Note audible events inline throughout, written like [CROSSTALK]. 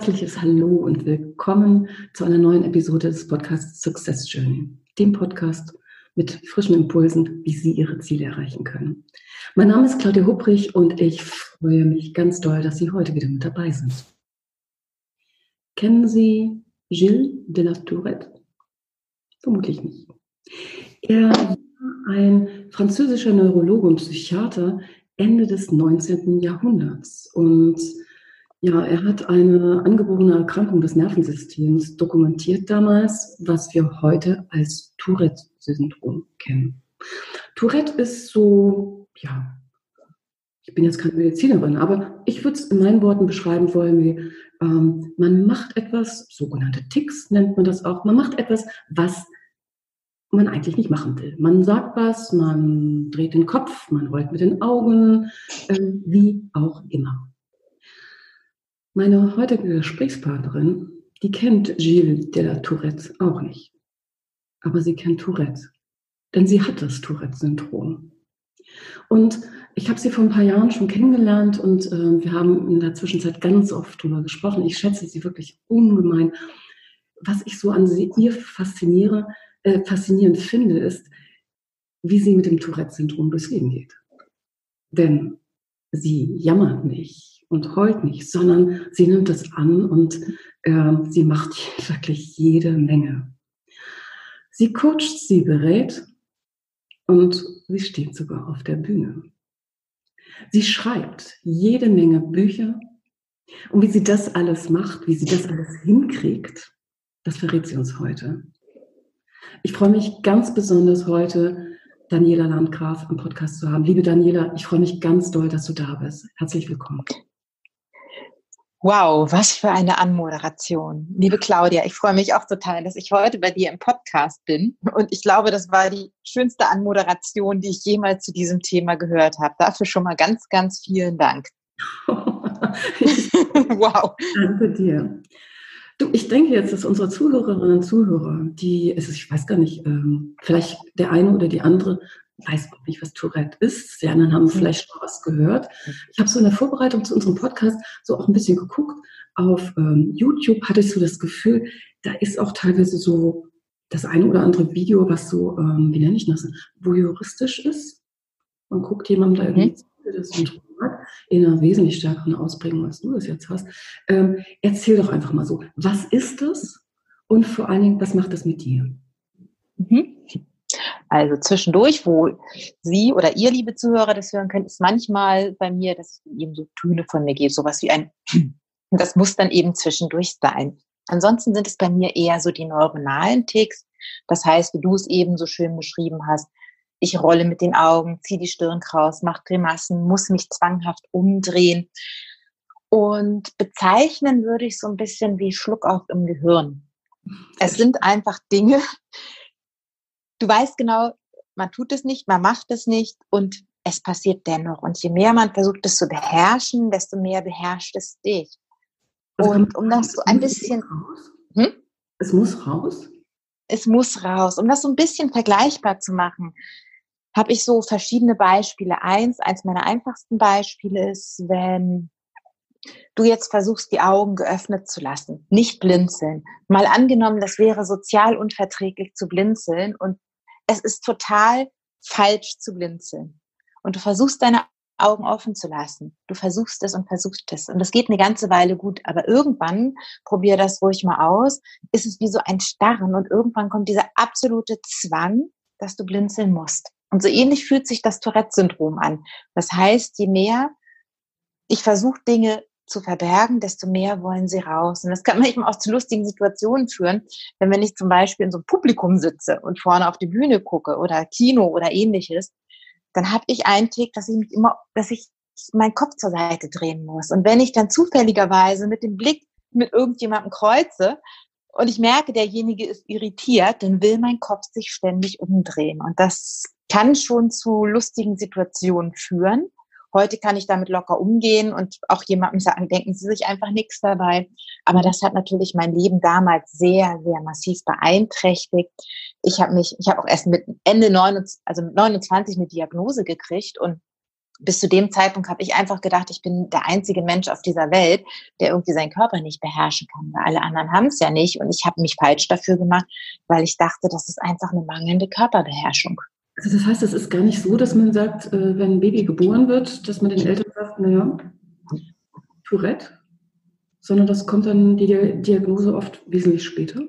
Herzliches Hallo und willkommen zu einer neuen Episode des Podcasts Success Journey, dem Podcast mit frischen Impulsen, wie Sie Ihre Ziele erreichen können. Mein Name ist Claudia Hubrich und ich freue mich ganz doll, dass Sie heute wieder mit dabei sind. Kennen Sie Gilles de la Tourette? Vermutlich nicht. Er war ein französischer Neurologe und Psychiater Ende des 19. Jahrhunderts und ja, er hat eine angeborene Erkrankung des Nervensystems dokumentiert damals, was wir heute als Tourette-Syndrom kennen. Tourette ist so, ja, ich bin jetzt keine Medizinerin, aber ich würde es in meinen Worten beschreiben wollen, wie ähm, man macht etwas, sogenannte Ticks nennt man das auch, man macht etwas, was man eigentlich nicht machen will. Man sagt was, man dreht den Kopf, man rollt mit den Augen, äh, wie auch immer. Meine heutige Gesprächspartnerin, die kennt Gilles de la Tourette auch nicht. Aber sie kennt Tourette. Denn sie hat das Tourette-Syndrom. Und ich habe sie vor ein paar Jahren schon kennengelernt und äh, wir haben in der Zwischenzeit ganz oft darüber gesprochen. Ich schätze sie wirklich ungemein. Was ich so an sie, ihr fasziniere, äh, faszinierend finde, ist, wie sie mit dem Tourette-Syndrom durchs Leben geht. Denn sie jammert nicht, und heult nicht, sondern sie nimmt es an und äh, sie macht [LAUGHS] wirklich jede Menge. Sie coacht, sie berät und sie steht sogar auf der Bühne. Sie schreibt jede Menge Bücher und wie sie das alles macht, wie sie das alles hinkriegt, das verrät sie uns heute. Ich freue mich ganz besonders heute, Daniela Landgraf im Podcast zu haben. Liebe Daniela, ich freue mich ganz doll, dass du da bist. Herzlich willkommen. Wow, was für eine Anmoderation. Liebe Claudia, ich freue mich auch total, dass ich heute bei dir im Podcast bin. Und ich glaube, das war die schönste Anmoderation, die ich jemals zu diesem Thema gehört habe. Dafür schon mal ganz, ganz vielen Dank. [LAUGHS] wow. Danke dir. Du, ich denke jetzt, dass unsere Zuhörerinnen und Zuhörer, die, ich weiß gar nicht, ähm, vielleicht der eine oder die andere weiß auch nicht, was Tourette ist. Die anderen haben mhm. vielleicht schon was gehört. Ich habe so in der Vorbereitung zu unserem Podcast so auch ein bisschen geguckt. Auf ähm, YouTube hatte ich so das Gefühl, da ist auch teilweise so das eine oder andere Video, was so, ähm, wie nenne ich das, voyeuristisch ist. Man guckt jemandem da irgendwie mhm. das Syndrom hat, in einer wesentlich stärkeren Ausprägung, als du das jetzt hast. Ähm, erzähl doch einfach mal so, was ist das? Und vor allen Dingen, was macht das mit dir? Mhm. Also zwischendurch, wo Sie oder ihr, liebe Zuhörer, das hören können, ist manchmal bei mir, dass es eben so Töne von mir gibt, sowas wie ein, [CLEARS THROAT] das muss dann eben zwischendurch sein. Ansonsten sind es bei mir eher so die neuronalen Ticks. Das heißt, wie du es eben so schön beschrieben hast, ich rolle mit den Augen, ziehe die Stirn kraus, mache Grimassen, muss mich zwanghaft umdrehen. Und bezeichnen würde ich so ein bisschen wie Schluck auf im Gehirn. Es sind einfach Dinge, du weißt genau, man tut es nicht, man macht es nicht und es passiert dennoch. Und je mehr man versucht, es zu beherrschen, desto mehr beherrscht es dich. Also und um das so ein bisschen. Hm? Es muss raus? Es muss raus. Um das so ein bisschen vergleichbar zu machen, habe ich so verschiedene Beispiele. Eins, eins meiner einfachsten Beispiele ist, wenn du jetzt versuchst, die Augen geöffnet zu lassen, nicht blinzeln. Mal angenommen, das wäre sozial unverträglich zu blinzeln und es ist total falsch zu blinzeln. Und du versuchst deine Augen offen zu lassen. Du versuchst es und versuchst es. Und das geht eine ganze Weile gut. Aber irgendwann, probier das ruhig mal aus, ist es wie so ein Starren und irgendwann kommt dieser absolute Zwang, dass du blinzeln musst. Und so ähnlich fühlt sich das Tourette-Syndrom an. Das heißt, je mehr ich versuche, Dinge zu verbergen, desto mehr wollen sie raus. Und das kann [LAUGHS] manchmal auch zu lustigen Situationen führen, denn wenn ich zum Beispiel in so einem Publikum sitze und vorne auf die Bühne gucke oder Kino oder ähnliches, dann habe ich einen Tick, dass ich mich immer, dass ich meinen Kopf zur Seite drehen muss. Und wenn ich dann zufälligerweise mit dem Blick mit irgendjemandem kreuze, und ich merke, derjenige ist irritiert, dann will mein Kopf sich ständig umdrehen. Und das kann schon zu lustigen Situationen führen. Heute kann ich damit locker umgehen und auch jemandem sagen, denken Sie sich einfach nichts dabei. Aber das hat natürlich mein Leben damals sehr, sehr massiv beeinträchtigt. Ich habe mich, ich habe auch erst mit Ende 29, also mit 29 eine Diagnose gekriegt und bis zu dem Zeitpunkt habe ich einfach gedacht, ich bin der einzige Mensch auf dieser Welt, der irgendwie seinen Körper nicht beherrschen kann, weil alle anderen haben es ja nicht. Und ich habe mich falsch dafür gemacht, weil ich dachte, das ist einfach eine mangelnde Körperbeherrschung. Also das heißt, es ist gar nicht so, dass man sagt, äh, wenn ein Baby geboren wird, dass man den Eltern sagt, naja, Tourette, sondern das kommt dann die Diagnose oft wesentlich später.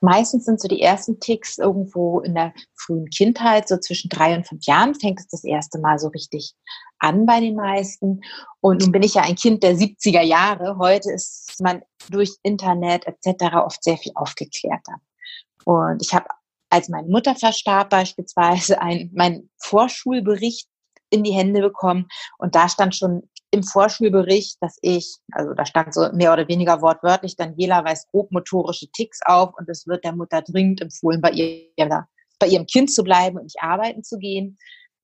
Meistens sind so die ersten Ticks irgendwo in der frühen Kindheit, so zwischen drei und fünf Jahren fängt es das erste Mal so richtig an bei den meisten. Und nun bin ich ja ein Kind der 70er Jahre. Heute ist man durch Internet etc. oft sehr viel aufgeklärter. Und ich habe, als meine Mutter verstarb beispielsweise, ein, meinen Vorschulbericht in die Hände bekommen. Und da stand schon im Vorschulbericht, dass ich, also da stand so mehr oder weniger wortwörtlich, Daniela weist grobmotorische Ticks auf und es wird der Mutter dringend empfohlen, bei, ihr, bei ihrem Kind zu bleiben und nicht arbeiten zu gehen.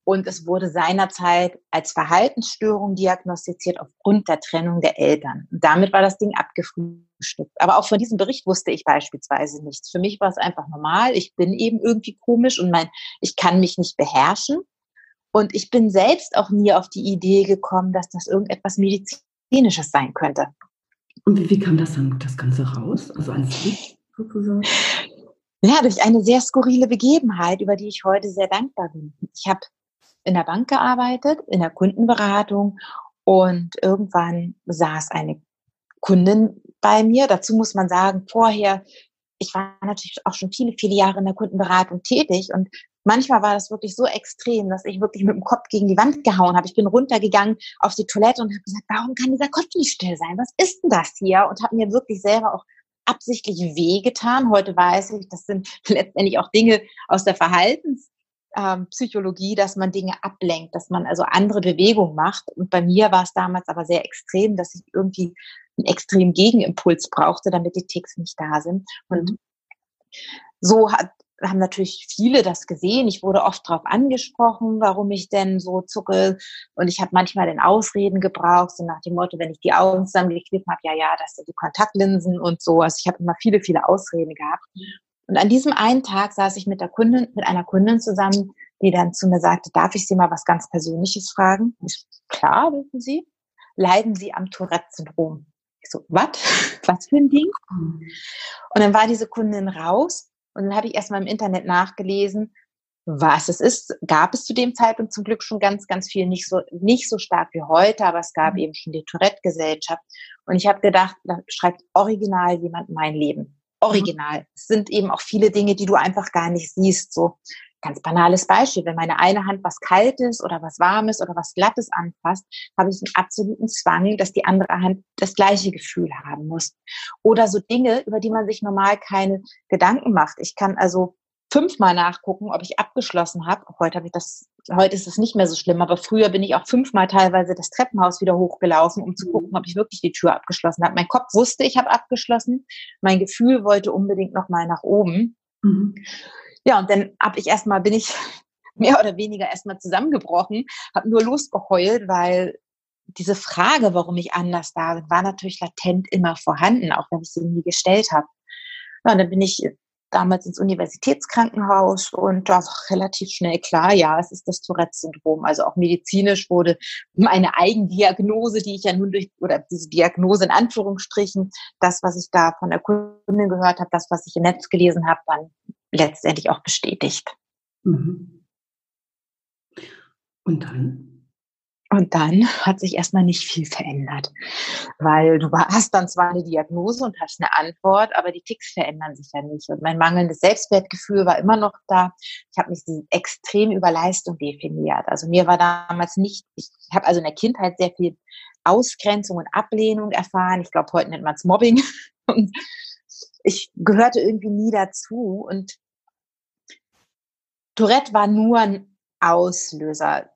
Und es wurde seinerzeit als Verhaltensstörung diagnostiziert aufgrund der Trennung der Eltern. Und damit war das Ding abgefrühstückt. Aber auch von diesem Bericht wusste ich beispielsweise nichts. Für mich war es einfach normal. Ich bin eben irgendwie komisch und mein, ich kann mich nicht beherrschen. Und ich bin selbst auch nie auf die Idee gekommen, dass das irgendetwas Medizinisches sein könnte. Und wie, wie kam das dann das Ganze raus? Also ans Licht sozusagen? Ja, durch eine sehr skurrile Begebenheit, über die ich heute sehr dankbar bin. Ich habe in der Bank gearbeitet, in der Kundenberatung und irgendwann saß eine Kundin bei mir. Dazu muss man sagen, vorher, ich war natürlich auch schon viele, viele Jahre in der Kundenberatung tätig und manchmal war das wirklich so extrem, dass ich wirklich mit dem Kopf gegen die Wand gehauen habe. Ich bin runtergegangen auf die Toilette und habe gesagt, warum kann dieser Kopf nicht still sein? Was ist denn das hier? Und habe mir wirklich selber auch absichtlich wehgetan. Heute weiß ich, das sind [LAUGHS] letztendlich auch Dinge aus der Verhaltenspsychologie, dass man Dinge ablenkt, dass man also andere Bewegungen macht. Und bei mir war es damals aber sehr extrem, dass ich irgendwie einen extremen Gegenimpuls brauchte, damit die Ticks nicht da sind. Und mhm. so hat haben natürlich viele das gesehen. Ich wurde oft darauf angesprochen, warum ich denn so zucke. Und ich habe manchmal den Ausreden gebraucht, so nach dem Motto, wenn ich die Augen zusammengekniffen habe, ja, ja, das sind die Kontaktlinsen und so. Also ich habe immer viele, viele Ausreden gehabt. Und an diesem einen Tag saß ich mit der Kundin, mit einer Kundin zusammen, die dann zu mir sagte, darf ich Sie mal was ganz Persönliches fragen? Ich, klar, dürfen Sie. Leiden Sie am Tourette-Syndrom? Ich so, was? [LAUGHS] Was für ein Ding? Und dann war diese Kundin raus und dann habe ich erstmal im Internet nachgelesen, was es ist. Gab es zu dem Zeitpunkt zum Glück schon ganz, ganz viel, nicht so, nicht so stark wie heute, aber es gab mhm. eben schon die Tourette-Gesellschaft. Und ich habe gedacht, da schreibt original jemand mein Leben. Original. Mhm. Es sind eben auch viele Dinge, die du einfach gar nicht siehst. So Ganz banales Beispiel, wenn meine eine Hand was Kaltes oder was Warmes oder was Glattes anfasst, habe ich einen absoluten Zwang, dass die andere Hand das gleiche Gefühl haben muss. Oder so Dinge, über die man sich normal keine Gedanken macht. Ich kann also fünfmal nachgucken, ob ich abgeschlossen habe. Heute habe ich das, heute ist es nicht mehr so schlimm, aber früher bin ich auch fünfmal teilweise das Treppenhaus wieder hochgelaufen, um zu mhm. gucken, ob ich wirklich die Tür abgeschlossen habe. Mein Kopf wusste, ich habe abgeschlossen. Mein Gefühl wollte unbedingt noch mal nach oben. Mhm. Ja, und dann hab ich erstmal, bin ich [LAUGHS] mehr oder weniger erstmal zusammengebrochen, habe nur losgeheult, weil diese Frage, warum ich anders da bin, war natürlich latent immer vorhanden, auch wenn ich sie nie gestellt habe. Ja, und dann bin ich damals ins Universitätskrankenhaus und da war relativ schnell klar, ja, es ist das Tourette-Syndrom. Also auch medizinisch wurde meine Eigendiagnose, die ich ja nun durch, oder diese Diagnose in Anführungsstrichen, das, was ich da von der Kundin gehört habe, das, was ich im Netz gelesen habe, dann letztendlich auch bestätigt. Mhm. Und dann? Und dann hat sich erstmal nicht viel verändert, weil du hast dann zwar eine Diagnose und hast eine Antwort, aber die Ticks verändern sich ja nicht. Und mein mangelndes Selbstwertgefühl war immer noch da. Ich habe mich extrem über Leistung definiert. Also mir war damals nicht, ich habe also in der Kindheit sehr viel Ausgrenzung und Ablehnung erfahren. Ich glaube, heute nennt man es Mobbing. [LAUGHS] Und ich gehörte irgendwie nie dazu und Tourette war nur ein Auslöser.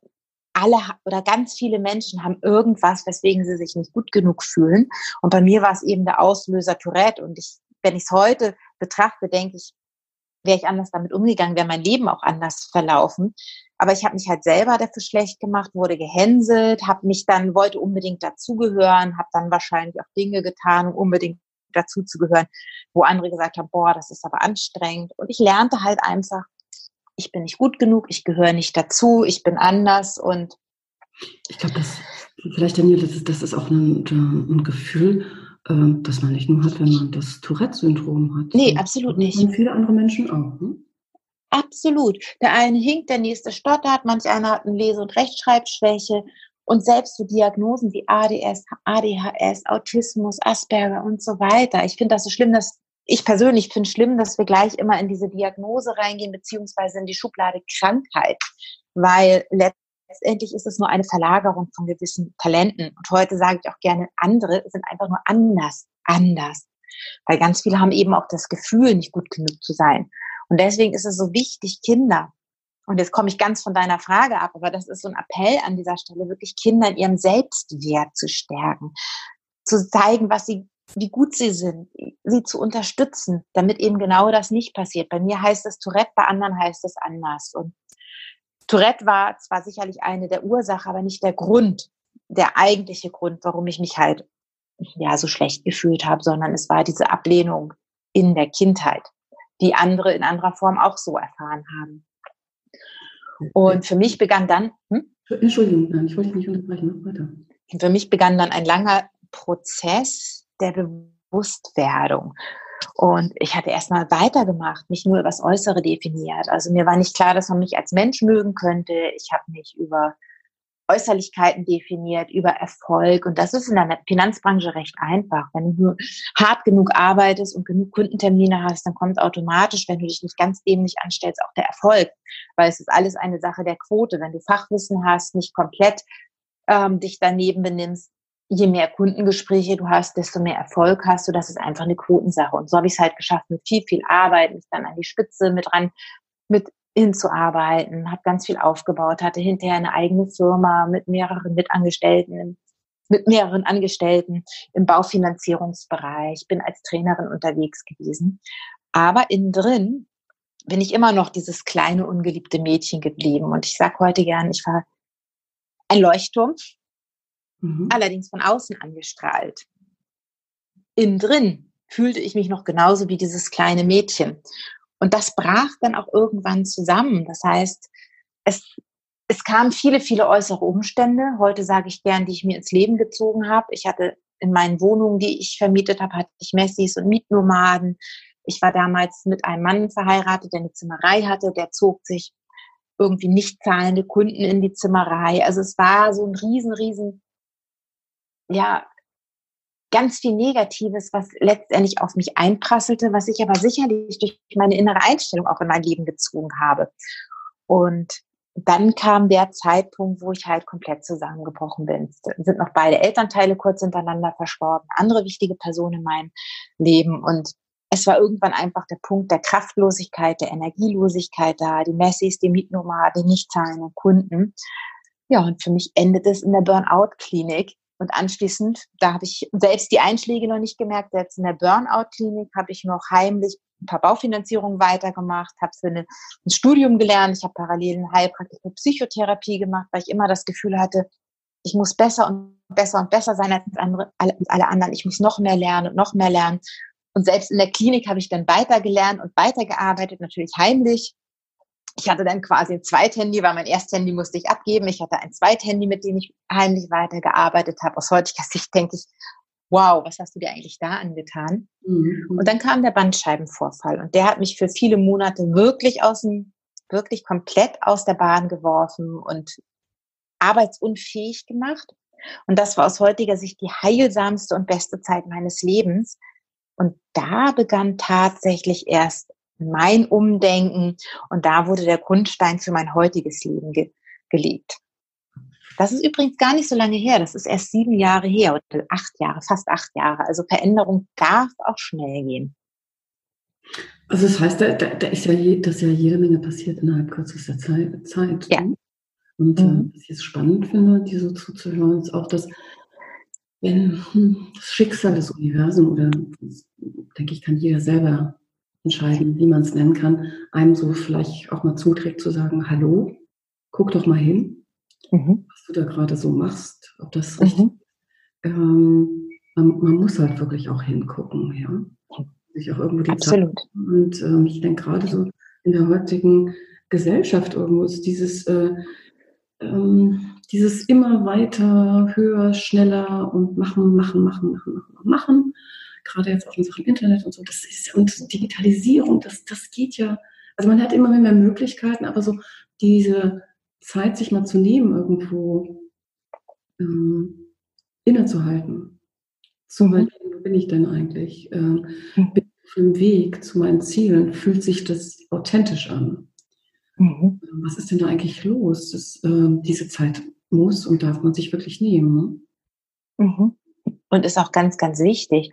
Alle oder ganz viele Menschen haben irgendwas, weswegen sie sich nicht gut genug fühlen. Und bei mir war es eben der Auslöser Tourette und ich wenn ich es heute betrachte, denke ich, wäre ich anders damit umgegangen, wäre mein Leben auch anders verlaufen. Aber ich habe mich halt selber dafür schlecht gemacht, wurde gehänselt, habe mich dann, wollte unbedingt dazugehören, habe dann wahrscheinlich auch Dinge getan, um unbedingt dazuzugehören, wo andere gesagt haben, boah, das ist aber anstrengend. Und ich lernte halt einfach, ich bin nicht gut genug, ich gehöre nicht dazu, ich bin anders und ich glaube, das vielleicht Daniel, das ist, das ist auch ein, ein Gefühl, äh, das man nicht nur hat, wenn man das Tourette-Syndrom hat. Nee, absolut nicht. Und viele andere Menschen auch. Hm? Absolut. Der eine hinkt, der nächste stottert, manch einer hat eine Lese- und Rechtschreibschwäche. Und selbst so Diagnosen wie ADS, ADHS, Autismus, Asperger und so weiter. Ich finde das so schlimm, dass ich persönlich finde schlimm, dass wir gleich immer in diese Diagnose reingehen, beziehungsweise in die Schublade Krankheit. Weil letztendlich ist es nur eine Verlagerung von gewissen Talenten. Und heute sage ich auch gerne, andere sind einfach nur anders, anders. Weil ganz viele haben eben auch das Gefühl, nicht gut genug zu sein. Und deswegen ist es so wichtig, Kinder, und jetzt komme ich ganz von deiner Frage ab, aber das ist so ein Appell an dieser Stelle, wirklich Kinder in ihrem Selbstwert zu stärken, zu zeigen, was sie, wie gut sie sind, sie zu unterstützen, damit eben genau das nicht passiert. Bei mir heißt es Tourette, bei anderen heißt es anders. Und Tourette war zwar sicherlich eine der Ursachen, aber nicht der Grund, der eigentliche Grund, warum ich mich halt ja so schlecht gefühlt habe, sondern es war diese Ablehnung in der Kindheit, die andere in anderer Form auch so erfahren haben. Und für mich begann dann, hm? Entschuldigung, ich wollte dich nicht unterbrechen, weiter. Für mich begann dann ein langer Prozess der Bewusstwerdung. Und ich hatte erstmal weitergemacht, nicht nur über das Äußere definiert. Also mir war nicht klar, dass man mich als Mensch mögen könnte. Ich habe mich über Äußerlichkeiten definiert, über Erfolg. Und das ist in der Finanzbranche recht einfach. Wenn du hart genug arbeitest und genug Kundentermine hast, dann kommt automatisch, wenn du dich nicht ganz dämlich anstellst, auch der Erfolg. Weil es ist alles eine Sache der Quote. Wenn du Fachwissen hast, nicht komplett ähm, dich daneben benimmst, je mehr Kundengespräche du hast, desto mehr Erfolg hast du. Das ist einfach eine Quotensache. Und so habe ich es halt geschafft mit viel, viel Arbeit, mich dann an die Spitze mit ran, mit hinzuarbeiten, habe ganz viel aufgebaut, hatte hinterher eine eigene Firma mit mehreren Mitangestellten, mit mehreren Angestellten im Baufinanzierungsbereich, bin als Trainerin unterwegs gewesen. Aber innen drin bin ich immer noch dieses kleine, ungeliebte Mädchen geblieben. Und ich sage heute gern, ich war ein Leuchtturm, mhm. allerdings von außen angestrahlt. Innen drin fühlte ich mich noch genauso wie dieses kleine Mädchen. Und das brach dann auch irgendwann zusammen. Das heißt, es, es kamen viele, viele äußere Umstände. Heute sage ich gern, die ich mir ins Leben gezogen habe. Ich hatte in meinen Wohnungen, die ich vermietet habe, hatte ich Messis und Mietnomaden. Ich war damals mit einem Mann verheiratet, der eine Zimmerei hatte. Der zog sich irgendwie nicht zahlende Kunden in die Zimmerei. Also es war so ein riesen, riesen ja, ganz viel Negatives, was letztendlich auf mich einprasselte, was ich aber sicherlich durch meine innere Einstellung auch in mein Leben gezogen habe. Und dann kam der Zeitpunkt, wo ich halt komplett zusammengebrochen bin. Es sind noch beide Elternteile kurz hintereinander verstorben, andere wichtige Personen in meinem Leben. Und es war irgendwann einfach der Punkt der Kraftlosigkeit, der Energielosigkeit da, die Messis, die Mietnomaden, die nicht zahlenden Kunden. Ja, und für mich endet es in der Burnout-Klinik, und anschließend, da habe ich selbst die Einschläge noch nicht gemerkt, jetzt in der Burnout-Klinik habe ich noch heimlich ein paar Baufinanzierungen weitergemacht, habe für eine, ein Studium gelernt, ich habe parallel eine heilpraktische Psychotherapie gemacht, weil ich immer das Gefühl hatte, ich muss besser und besser und besser sein als andere, alle, alle anderen. Ich muss noch mehr lernen und noch mehr lernen. Und selbst in der Klinik habe ich dann weitergelernt und weitergearbeitet, natürlich heimlich, ich hatte dann quasi ein Zweithandy, weil mein Ersthandy musste ich abgeben. Ich hatte ein Zweithandy, mit dem ich heimlich weitergearbeitet habe. Aus heutiger Sicht denke ich, wow, was hast du dir eigentlich da angetan? Mhm. Und dann kam der Bandscheibenvorfall und der hat mich für viele Monate wirklich aus dem, wirklich komplett aus der Bahn geworfen und arbeitsunfähig gemacht. Und das war aus heutiger Sicht die heilsamste und beste Zeit meines Lebens. Und da begann tatsächlich erst mein Umdenken und da wurde der Grundstein für mein heutiges Leben ge gelegt. Das ist übrigens gar nicht so lange her. Das ist erst sieben Jahre her oder acht Jahre, fast acht Jahre. Also Veränderung darf auch schnell gehen. Also das heißt, da, da ist ja, je, dass ja jede Menge passiert innerhalb kürzester Zeit. Zeit ja. Und äh, mhm. was ich jetzt spannend finde, die so zuzuhören, ist auch, dass wenn hm, das Schicksal des Universums oder denke ich, kann jeder selber entscheiden, wie man es nennen kann, einem so vielleicht auch mal zuträgt zu sagen, hallo, guck doch mal hin, mhm. was du da gerade so machst, ob das mhm. richtig ähm, man, man, muss halt wirklich auch hingucken, ja. Sich auch irgendwo die Absolut. Zeit. Und ähm, ich denke gerade so in der heutigen Gesellschaft irgendwo ist dieses, äh, ähm, dieses immer weiter, höher, schneller und machen, machen, machen, machen, machen, machen. Gerade jetzt auch in Sachen Internet und so, das ist und Digitalisierung, das, das geht ja, also man hat immer mehr Möglichkeiten, aber so diese Zeit, sich mal zu nehmen, irgendwo ähm, innezuhalten. Zu mhm. wo bin ich denn eigentlich? Ähm, mhm. bin ich auf dem Weg zu meinen Zielen? Fühlt sich das authentisch an? Mhm. Was ist denn da eigentlich los? Das, äh, diese Zeit muss und darf man sich wirklich nehmen. Ne? Mhm. Und ist auch ganz, ganz wichtig,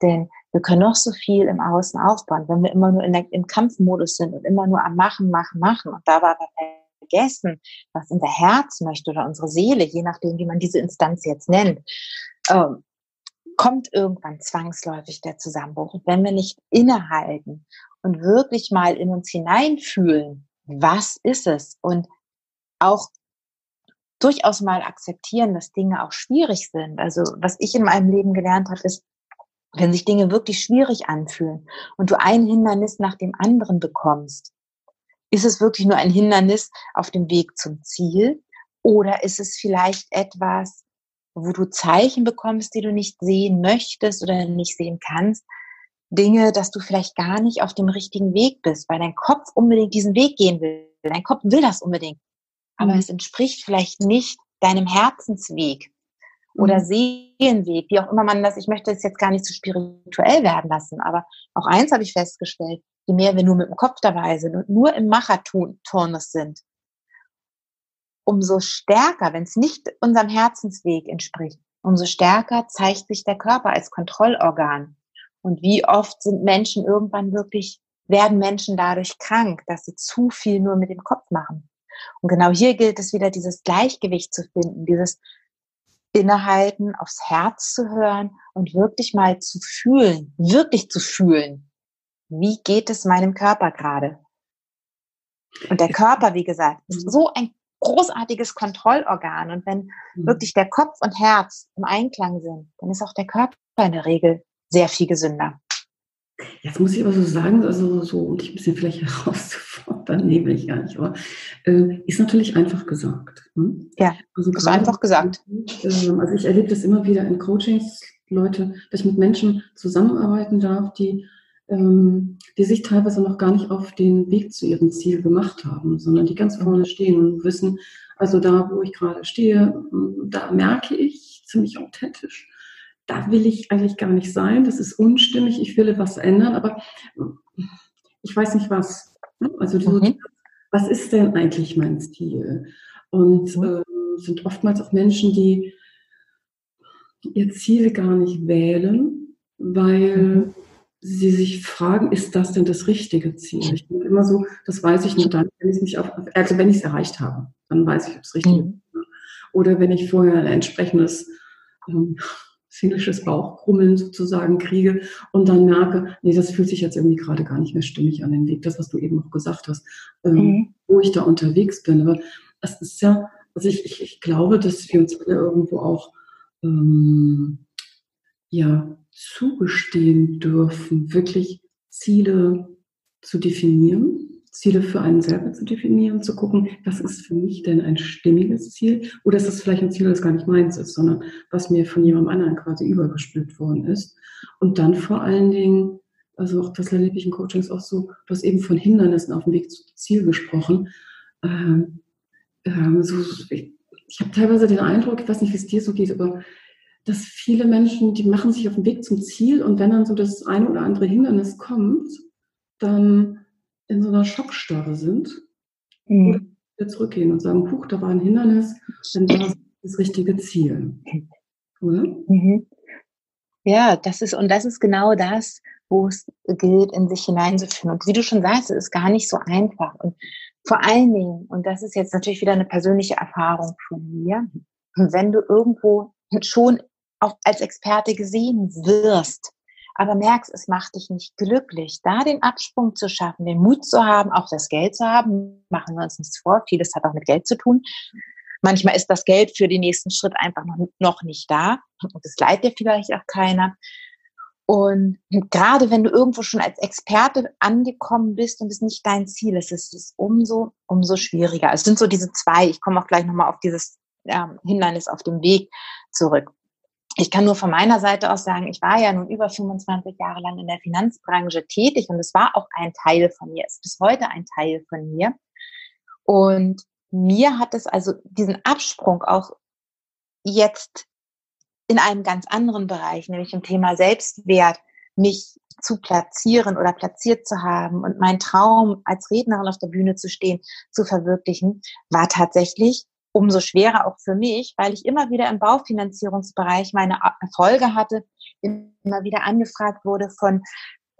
denn wir können noch so viel im Außen aufbauen, wenn wir immer nur der, im Kampfmodus sind und immer nur am Machen, Machen, Machen und dabei vergessen, was unser Herz möchte oder unsere Seele, je nachdem, wie man diese Instanz jetzt nennt, ähm, kommt irgendwann zwangsläufig der Zusammenbruch. Und wenn wir nicht innehalten und wirklich mal in uns hineinfühlen, was ist es? Und auch durchaus mal akzeptieren, dass Dinge auch schwierig sind. Also was ich in meinem Leben gelernt habe, ist, wenn sich Dinge wirklich schwierig anfühlen und du ein Hindernis nach dem anderen bekommst, ist es wirklich nur ein Hindernis auf dem Weg zum Ziel oder ist es vielleicht etwas, wo du Zeichen bekommst, die du nicht sehen möchtest oder nicht sehen kannst? Dinge, dass du vielleicht gar nicht auf dem richtigen Weg bist, weil dein Kopf unbedingt diesen Weg gehen will. Dein Kopf will das unbedingt. Aber mhm. es entspricht vielleicht nicht deinem Herzensweg oder mhm. Seelenweg, wie auch immer man das, ich möchte es jetzt gar nicht zu so spirituell werden lassen, aber auch eins habe ich festgestellt, je mehr wir nur mit dem Kopf dabei sind und nur im Macherturnus sind, umso stärker, wenn es nicht unserem Herzensweg entspricht, umso stärker zeigt sich der Körper als Kontrollorgan. Und wie oft sind Menschen irgendwann wirklich, werden Menschen dadurch krank, dass sie zu viel nur mit dem Kopf machen. Und genau hier gilt es wieder, dieses Gleichgewicht zu finden, dieses Innehalten, aufs Herz zu hören und wirklich mal zu fühlen, wirklich zu fühlen. Wie geht es meinem Körper gerade? Und der Körper, wie gesagt, ist so ein großartiges Kontrollorgan. Und wenn mhm. wirklich der Kopf und Herz im Einklang sind, dann ist auch der Körper in der Regel sehr viel gesünder. Jetzt muss ich aber so sagen, also so, um dich ein bisschen vielleicht [LAUGHS] herauszufordern, nehme ich gar nicht, aber äh, ist natürlich einfach gesagt. Hm? Ja, also ist einfach gesagt. Äh, also ich erlebe das immer wieder in Coachings, Leute, dass ich mit Menschen zusammenarbeiten darf, die, ähm, die sich teilweise noch gar nicht auf den Weg zu ihrem Ziel gemacht haben, sondern die ganz vorne stehen und wissen, also da, wo ich gerade stehe, da merke ich ziemlich authentisch, da will ich eigentlich gar nicht sein, das ist unstimmig, ich will etwas ändern, aber ich weiß nicht was. Also so, mhm. was ist denn eigentlich mein Stil? Und mhm. äh, sind oftmals auch Menschen, die ihr Ziel gar nicht wählen, weil mhm. sie sich fragen, ist das denn das richtige Ziel? Ich denke immer so, das weiß ich nur dann, wenn ich mich auf, also wenn ich es erreicht habe, dann weiß ich, ob es richtig mhm. ist. Oder wenn ich vorher ein entsprechendes ähm, seelisches Bauchkrummeln sozusagen kriege und dann merke, nee, das fühlt sich jetzt irgendwie gerade gar nicht mehr stimmig an den Weg, das, was du eben auch gesagt hast, ähm, mhm. wo ich da unterwegs bin. Aber es ist ja, also ich, ich, ich glaube, dass wir uns alle irgendwo auch ähm, ja, zugestehen dürfen, wirklich Ziele zu definieren Ziele für einen selber zu definieren, zu gucken, was ist für mich denn ein stimmiges Ziel? Oder ist das vielleicht ein Ziel, das gar nicht meins ist, sondern was mir von jemandem anderen quasi übergestülpt worden ist? Und dann vor allen Dingen, also auch das erlebe ich in Coachings auch so, du hast eben von Hindernissen auf dem Weg zum Ziel gesprochen. Ähm, ähm, so, ich, ich habe teilweise den Eindruck, ich weiß nicht, wie es dir so geht, aber dass viele Menschen, die machen sich auf den Weg zum Ziel und wenn dann so das eine oder andere Hindernis kommt, dann in so einer Schockstarre sind mhm. oder wieder zurückgehen und sagen, huch, da war ein Hindernis, dann war das das richtige Ziel. Oder? Mhm. Ja, das ist, und das ist genau das, wo es gilt, in sich hineinzuführen. Und wie du schon sagst, es ist gar nicht so einfach. Und vor allen Dingen, und das ist jetzt natürlich wieder eine persönliche Erfahrung von mir, wenn du irgendwo schon auch als Experte gesehen wirst, aber merkst, es macht dich nicht glücklich, da den Absprung zu schaffen, den Mut zu haben, auch das Geld zu haben, machen wir uns nichts vor, vieles hat auch mit Geld zu tun. Manchmal ist das Geld für den nächsten Schritt einfach noch, nicht da und das leidet dir vielleicht auch keiner. Und gerade wenn du irgendwo schon als Experte angekommen bist und es nicht dein Ziel ist, ist es umso, umso schwieriger. Es sind so diese zwei, ich komme auch gleich nochmal auf dieses ja, Hindernis auf dem Weg zurück. Ich kann nur von meiner Seite aus sagen, ich war ja nun über 25 Jahre lang in der Finanzbranche tätig und es war auch ein Teil von mir, ist bis heute ein Teil von mir. Und mir hat es also diesen Absprung auch jetzt in einem ganz anderen Bereich, nämlich im Thema Selbstwert, mich zu platzieren oder platziert zu haben und meinen Traum als Rednerin auf der Bühne zu stehen, zu verwirklichen, war tatsächlich umso schwerer auch für mich, weil ich immer wieder im Baufinanzierungsbereich meine Erfolge hatte, immer wieder angefragt wurde von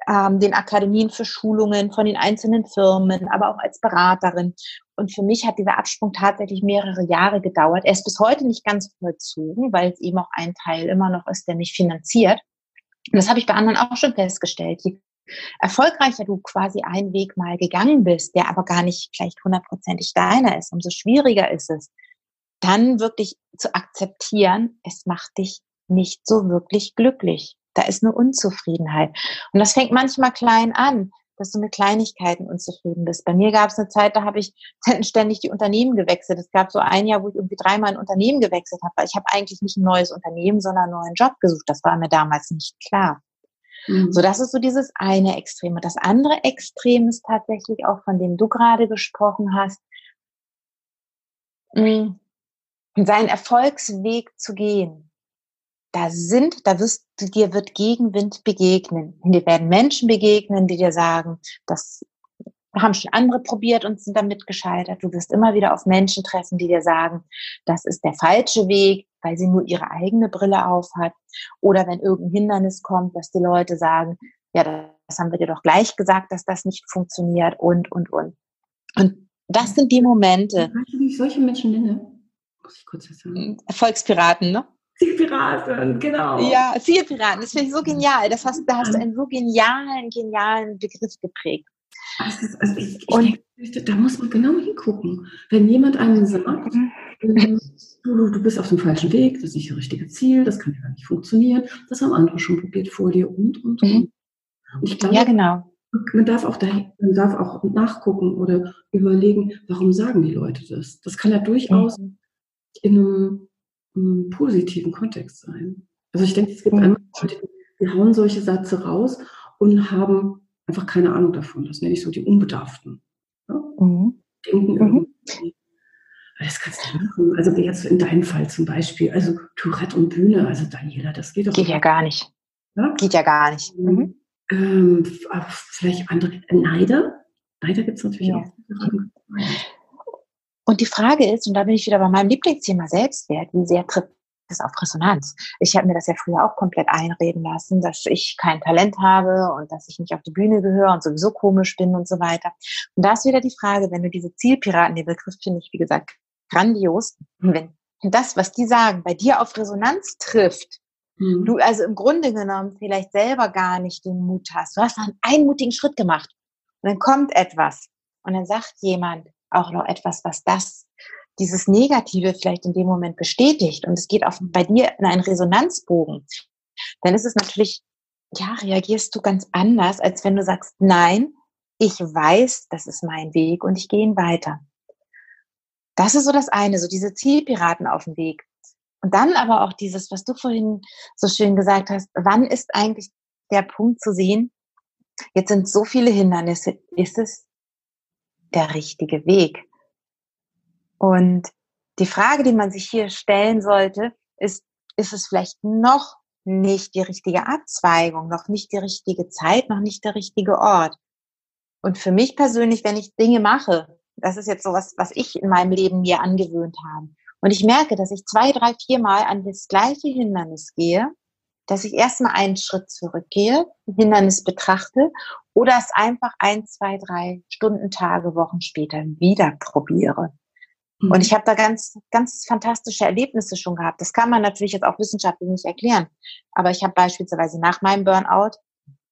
ähm, den Akademien für Schulungen, von den einzelnen Firmen, aber auch als Beraterin. Und für mich hat dieser Absprung tatsächlich mehrere Jahre gedauert. Er ist bis heute nicht ganz vollzogen, weil es eben auch ein Teil immer noch ist, der mich finanziert. Und das habe ich bei anderen auch schon festgestellt. Je erfolgreicher du quasi einen Weg mal gegangen bist, der aber gar nicht vielleicht hundertprozentig deiner ist, umso schwieriger ist es, dann wirklich zu akzeptieren, es macht dich nicht so wirklich glücklich. Da ist eine Unzufriedenheit. Und das fängt manchmal klein an, dass du mit Kleinigkeiten unzufrieden bist. Bei mir gab es eine Zeit, da habe ich [LAUGHS] ständig die Unternehmen gewechselt. Es gab so ein Jahr, wo ich irgendwie dreimal ein Unternehmen gewechselt habe, weil ich habe eigentlich nicht ein neues Unternehmen, sondern einen neuen Job gesucht. Das war mir damals nicht klar. Mhm. So, das ist so dieses eine Extrem. Und das andere Extrem ist tatsächlich auch, von dem du gerade gesprochen hast, mm, seinen Erfolgsweg zu gehen da sind, da wirst du dir wird Gegenwind begegnen. Und dir werden Menschen begegnen, die dir sagen, das haben schon andere probiert und sind damit gescheitert. Du wirst immer wieder auf Menschen treffen, die dir sagen, das ist der falsche Weg, weil sie nur ihre eigene Brille aufhat. Oder wenn irgendein Hindernis kommt, dass die Leute sagen, ja, das haben wir dir doch gleich gesagt, dass das nicht funktioniert und, und, und. Und das sind die Momente. Weißt du, wie ich solche Menschen nenne? Muss ich kurz sagen. Erfolgspiraten, ne? Zielpiraten, genau. Ja, Zielpiraten, das finde ich so genial. Das hast, da hast du einen so genialen, genialen Begriff geprägt. Also, also ich, ich und, denke, da muss man genau hingucken. Wenn jemand einem sagt, mhm. du, du bist auf dem falschen Weg, das ist nicht das richtige Ziel, das kann ja gar nicht funktionieren, das haben andere schon probiert vor dir und, und, und. Mhm. und ich glaube, ja, genau. Man darf, auch dahin, man darf auch nachgucken oder überlegen, warum sagen die Leute das? Das kann ja durchaus mhm. In einem positiven Kontext sein. Also ich denke, es gibt einmal Leute, die hauen solche Sätze raus und haben einfach keine Ahnung davon. Das nenne ich so die Unbedarften. Ja? Mhm. Denken mhm. irgendwie. Das kannst du machen. Also jetzt in deinem Fall zum Beispiel, also Tourette und Bühne, also Daniela, das geht doch. Geht ja gar nicht. Ja? Geht ja gar nicht. Mhm. mhm. Ähm, vielleicht andere Neider. Neider gibt es natürlich ja. auch. Und die Frage ist, und da bin ich wieder bei meinem Lieblingsthema Selbstwert, wie sehr tritt das auf Resonanz? Ich habe mir das ja früher auch komplett einreden lassen, dass ich kein Talent habe und dass ich nicht auf die Bühne gehöre und sowieso komisch bin und so weiter. Und da ist wieder die Frage, wenn du diese Zielpiraten, den Begriff finde ich, wie gesagt, grandios, wenn das, was die sagen, bei dir auf Resonanz trifft, mhm. du also im Grunde genommen vielleicht selber gar nicht den Mut hast. Du hast einen einmutigen Schritt gemacht und dann kommt etwas und dann sagt jemand, auch noch etwas, was das, dieses Negative vielleicht in dem Moment bestätigt und es geht auf, bei dir in einen Resonanzbogen, dann ist es natürlich, ja, reagierst du ganz anders, als wenn du sagst, nein, ich weiß, das ist mein Weg und ich gehe ihn weiter. Das ist so das eine, so diese Zielpiraten auf dem Weg. Und dann aber auch dieses, was du vorhin so schön gesagt hast, wann ist eigentlich der Punkt zu sehen, jetzt sind so viele Hindernisse, ist es der richtige Weg? Und die Frage, die man sich hier stellen sollte, ist, ist es vielleicht noch nicht die richtige Abzweigung, noch nicht die richtige Zeit, noch nicht der richtige Ort? Und für mich persönlich, wenn ich Dinge mache, das ist jetzt so was, was ich in meinem Leben mir angewöhnt habe. Und ich merke, dass ich zwei, drei, vier Mal an das gleiche Hindernis gehe, dass ich erstmal einen Schritt zurückgehe, Hindernis betrachte oder es einfach ein, zwei, drei Stunden, Tage, Wochen später wieder probiere. Mhm. Und ich habe da ganz, ganz fantastische Erlebnisse schon gehabt. Das kann man natürlich jetzt auch wissenschaftlich nicht erklären. Aber ich habe beispielsweise nach meinem Burnout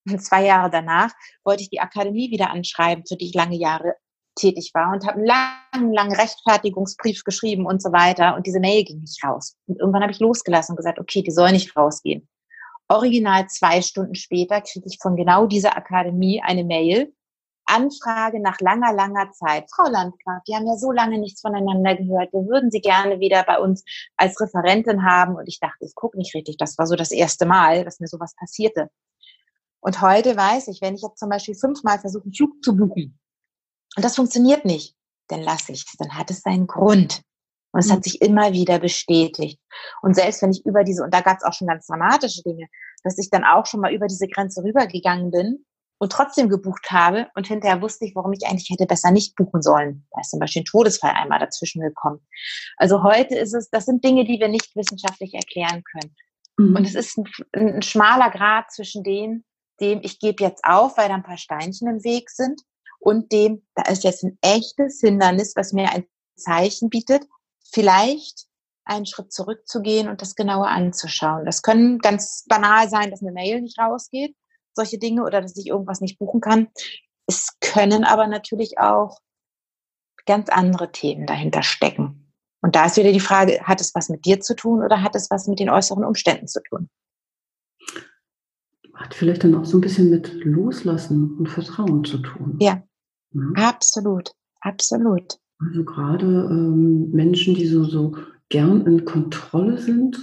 [LAUGHS] zwei Jahre danach wollte ich die Akademie wieder anschreiben, für die ich lange Jahre tätig war und habe einen langen, langen Rechtfertigungsbrief geschrieben und so weiter. Und diese Mail ging nicht raus. Und irgendwann habe ich losgelassen und gesagt, okay, die soll nicht rausgehen. Original zwei Stunden später kriege ich von genau dieser Akademie eine Mail. Anfrage nach langer, langer Zeit. Frau Landgraf, wir haben ja so lange nichts voneinander gehört. Wir würden Sie gerne wieder bei uns als Referentin haben. Und ich dachte, ich gucke nicht richtig. Das war so das erste Mal, dass mir sowas passierte. Und heute weiß ich, wenn ich jetzt zum Beispiel fünfmal versuche, einen Flug zu buchen und das funktioniert nicht, dann lasse ich es. Dann hat es seinen Grund. Und es hat mhm. sich immer wieder bestätigt. Und selbst wenn ich über diese, und da gab es auch schon ganz dramatische Dinge, dass ich dann auch schon mal über diese Grenze rübergegangen bin und trotzdem gebucht habe und hinterher wusste ich, warum ich eigentlich hätte besser nicht buchen sollen. Da ist zum Beispiel ein Todesfall einmal dazwischen gekommen. Also heute ist es, das sind Dinge, die wir nicht wissenschaftlich erklären können. Mhm. Und es ist ein, ein schmaler Grad zwischen dem, dem ich gebe jetzt auf, weil da ein paar Steinchen im Weg sind und dem, da ist jetzt ein echtes Hindernis, was mir ein Zeichen bietet, vielleicht einen Schritt zurückzugehen und das genauer anzuschauen. Das können ganz banal sein, dass eine Mail nicht rausgeht, solche Dinge, oder dass ich irgendwas nicht buchen kann. Es können aber natürlich auch ganz andere Themen dahinter stecken. Und da ist wieder die Frage, hat es was mit dir zu tun oder hat es was mit den äußeren Umständen zu tun? Hat vielleicht dann auch so ein bisschen mit Loslassen und Vertrauen zu tun. Ja, ja. absolut, absolut. Also gerade ähm, Menschen, die so, so gern in Kontrolle sind,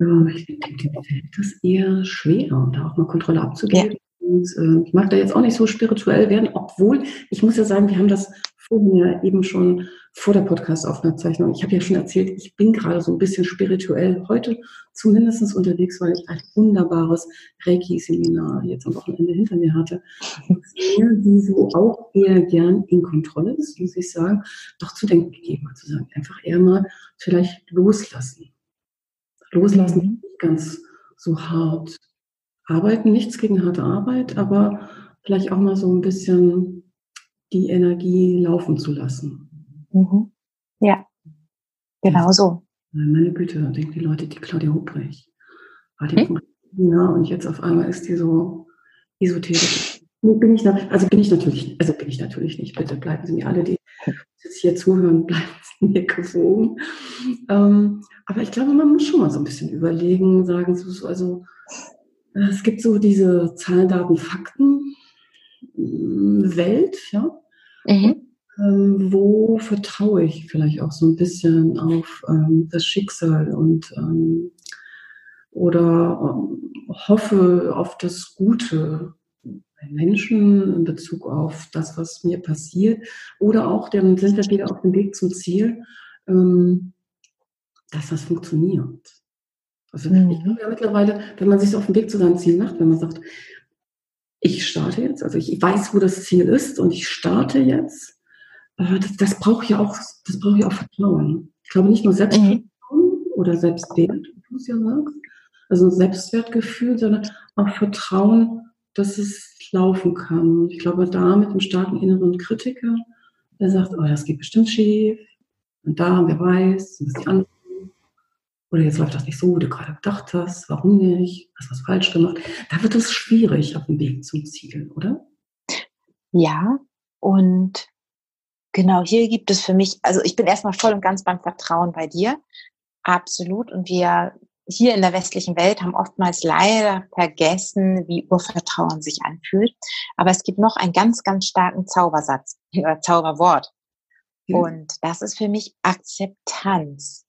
äh, ich denke, fällt das eher schwer, da auch mal Kontrolle abzugeben. Ja. Und, äh, ich mag da jetzt auch nicht so spirituell werden, obwohl, ich muss ja sagen, wir haben das vorhin ja eben schon vor der Podcast-Aufzeichnung. Ich habe ja schon erzählt, ich bin gerade so ein bisschen spirituell heute zumindest unterwegs, weil ich ein wunderbares Reiki-Seminar jetzt am Wochenende hinter mir hatte. die so auch eher gern in Kontrolle ist, muss ich sagen, doch zu denken gegeben hat, zu sagen, einfach eher mal vielleicht loslassen. Loslassen, mhm. nicht ganz so hart arbeiten, nichts gegen harte Arbeit, aber vielleicht auch mal so ein bisschen die Energie laufen zu lassen. Mhm. Ja, genau so. Meine Güte, denken die Leute, die Claudia Hubrich war die hm? ja, und jetzt auf einmal ist die so esoterisch. Bin ich, also bin ich natürlich, also bin ich natürlich nicht. Bitte bleiben Sie mir alle, die jetzt hier zuhören, [LAUGHS] bleiben Sie mir gewogen. Ähm, aber ich glaube, man muss schon mal so ein bisschen überlegen, sagen so, also es gibt so diese Zahlen, Daten, Fakten Welt, ja. Mhm. Ähm, wo vertraue ich vielleicht auch so ein bisschen auf ähm, das Schicksal und ähm, oder ähm, hoffe auf das Gute bei Menschen in Bezug auf das, was mir passiert. Oder auch, dann sind wir wieder auf dem Weg zum Ziel, ähm, dass das funktioniert. Also mhm. ich glaube ja mittlerweile, wenn man sich so auf den Weg zu seinem Ziel macht, wenn man sagt, ich starte jetzt, also ich weiß, wo das Ziel ist und ich starte jetzt, äh, das, das braucht ja auch, das braucht ja auch Vertrauen. Ich glaube nicht nur Selbstvertrauen mhm. oder Selbstwert, wie du es ja sagst, also Selbstwertgefühl, sondern auch Vertrauen, dass es laufen kann. Und ich glaube, da mit einem starken inneren Kritiker, der sagt, oh, das geht bestimmt schief. Und da, wer weiß, was die anderen oder jetzt läuft das nicht so, wie du gerade gedacht hast. Warum nicht? Hast was falsch gemacht? Da wird es schwierig auf dem Weg zum Ziel, oder? Ja, und genau hier gibt es für mich, also ich bin erstmal voll und ganz beim Vertrauen bei dir. Absolut. Und wir hier in der westlichen Welt haben oftmals leider vergessen, wie Urvertrauen sich anfühlt. Aber es gibt noch einen ganz, ganz starken Zaubersatz oder Zauberwort. Mhm. Und das ist für mich Akzeptanz.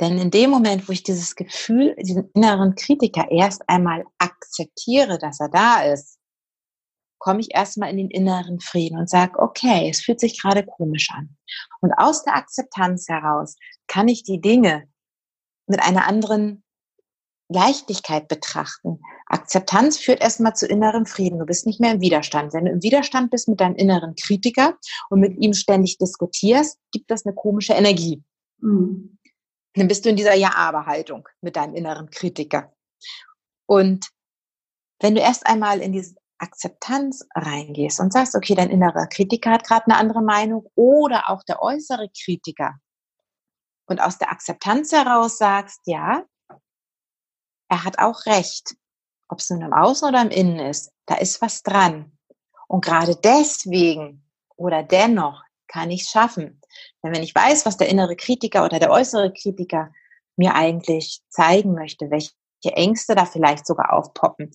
Denn in dem Moment, wo ich dieses Gefühl, diesen inneren Kritiker erst einmal akzeptiere, dass er da ist, komme ich erstmal in den inneren Frieden und sage, okay, es fühlt sich gerade komisch an. Und aus der Akzeptanz heraus kann ich die Dinge mit einer anderen Leichtigkeit betrachten. Akzeptanz führt erstmal zu innerem Frieden. Du bist nicht mehr im Widerstand. Wenn du im Widerstand bist mit deinem inneren Kritiker und mit ihm ständig diskutierst, gibt das eine komische Energie. Mhm dann bist du in dieser Ja-Aber-Haltung mit deinem inneren Kritiker. Und wenn du erst einmal in diese Akzeptanz reingehst und sagst, okay, dein innerer Kritiker hat gerade eine andere Meinung oder auch der äußere Kritiker und aus der Akzeptanz heraus sagst, ja, er hat auch recht. ob es nun im Außen oder im Innen ist, da ist was dran. Und gerade deswegen oder dennoch kann ich es schaffen. Denn wenn ich weiß, was der innere Kritiker oder der äußere Kritiker mir eigentlich zeigen möchte, welche Ängste da vielleicht sogar aufpoppen,